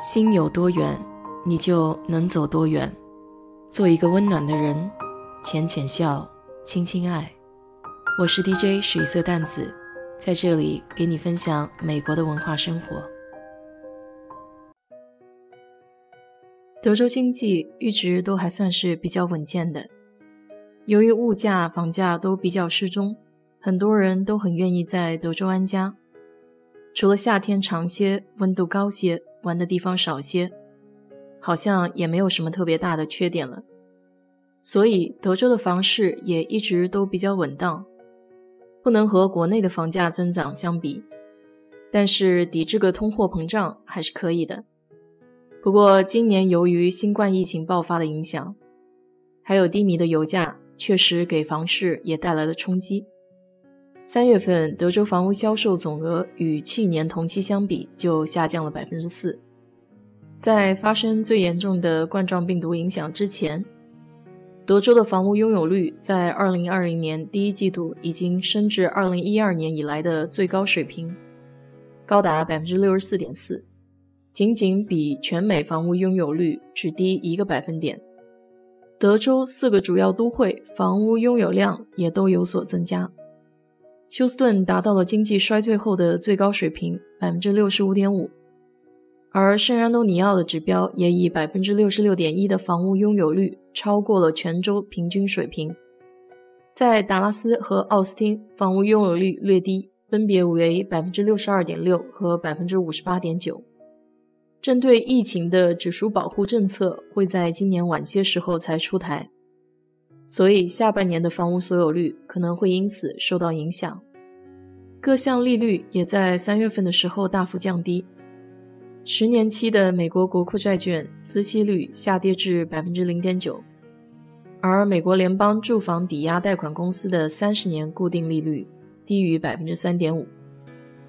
心有多远，你就能走多远。做一个温暖的人，浅浅笑，轻轻爱。我是 DJ 水色淡子，在这里给你分享美国的文化生活。德州经济一直都还算是比较稳健的，由于物价、房价都比较适中，很多人都很愿意在德州安家。除了夏天长些，温度高些。玩的地方少些，好像也没有什么特别大的缺点了。所以德州的房市也一直都比较稳当，不能和国内的房价增长相比，但是抵制个通货膨胀还是可以的。不过今年由于新冠疫情爆发的影响，还有低迷的油价，确实给房市也带来了冲击。三月份，德州房屋销售总额与去年同期相比就下降了百分之四。在发生最严重的冠状病毒影响之前，德州的房屋拥有率在二零二零年第一季度已经升至二零一二年以来的最高水平，高达百分之六十四点四，仅仅比全美房屋拥有率只低一个百分点。德州四个主要都会房屋拥有量也都有所增加。休斯顿达到了经济衰退后的最高水平，百分之六十五点五，而圣安东尼奥的指标也以百分之六十六点一的房屋拥有率超过了全州平均水平。在达拉斯和奥斯汀，房屋拥有率略低，分别为百分之六十二点六和百分之五十八点九。针对疫情的指数保护政策会在今年晚些时候才出台。所以，下半年的房屋所有率可能会因此受到影响。各项利率也在三月份的时候大幅降低，十年期的美国国库债券孳息率下跌至百分之零点九，而美国联邦住房抵押贷款公司的三十年固定利率低于百分之三点五。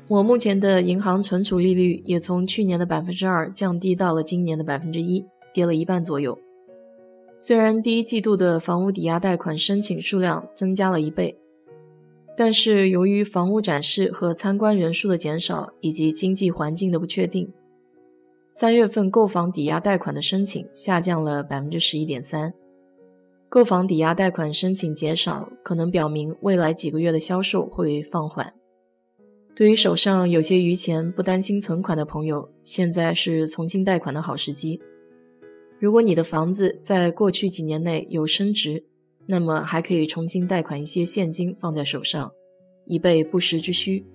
我目前的银行存储利率也从去年的百分之二降低到了今年的百分之一，跌了一半左右。虽然第一季度的房屋抵押贷款申请数量增加了一倍，但是由于房屋展示和参观人数的减少以及经济环境的不确定，三月份购房抵押贷款的申请下降了百分之十一点三。购房抵押贷款申请减少，可能表明未来几个月的销售会放缓。对于手上有些余钱不担心存款的朋友，现在是重新贷款的好时机。如果你的房子在过去几年内有升值，那么还可以重新贷款一些现金放在手上，以备不时之需。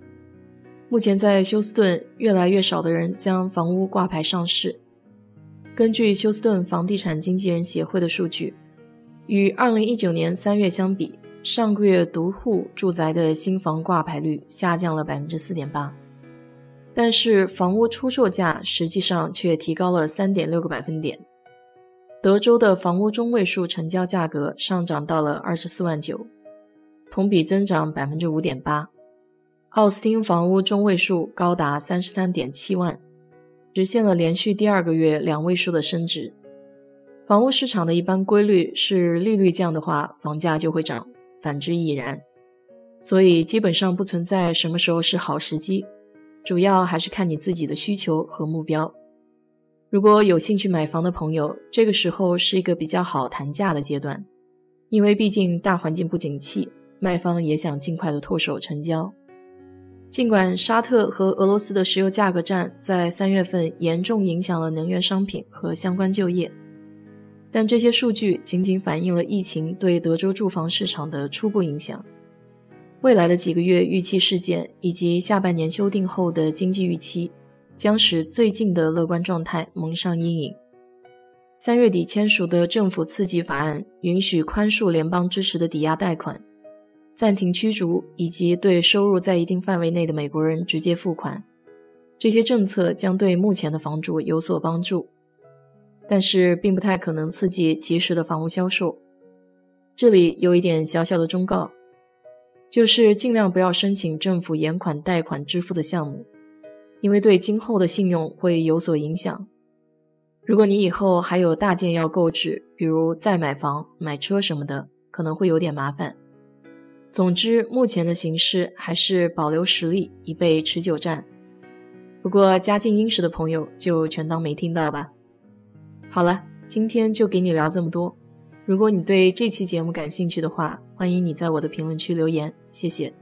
目前在休斯顿，越来越少的人将房屋挂牌上市。根据休斯顿房地产经纪人协会的数据，与2019年3月相比，上个月独户住宅的新房挂牌率下降了4.8%，但是房屋出售价实际上却提高了3.6个百分点。德州的房屋中位数成交价格上涨到了二十四万九，同比增长百分之五点八。奥斯汀房屋中位数高达三十三点七万，实现了连续第二个月两位数的升值。房屋市场的一般规律是，利率降的话，房价就会涨；反之亦然。所以基本上不存在什么时候是好时机，主要还是看你自己的需求和目标。如果有兴趣买房的朋友，这个时候是一个比较好谈价的阶段，因为毕竟大环境不景气，卖方也想尽快的脱手成交。尽管沙特和俄罗斯的石油价格战在三月份严重影响了能源商品和相关就业，但这些数据仅仅反映了疫情对德州住房市场的初步影响。未来的几个月预期事件以及下半年修订后的经济预期。将使最近的乐观状态蒙上阴影。三月底签署的政府刺激法案允许宽恕联邦支持的抵押贷款、暂停驱逐以及对收入在一定范围内的美国人直接付款。这些政策将对目前的房主有所帮助，但是并不太可能刺激及时的房屋销售。这里有一点小小的忠告，就是尽量不要申请政府延款贷款支付的项目。因为对今后的信用会有所影响。如果你以后还有大件要购置，比如再买房、买车什么的，可能会有点麻烦。总之，目前的形势还是保留实力，以备持久战。不过家境殷实的朋友就全当没听到吧。好了，今天就给你聊这么多。如果你对这期节目感兴趣的话，欢迎你在我的评论区留言，谢谢。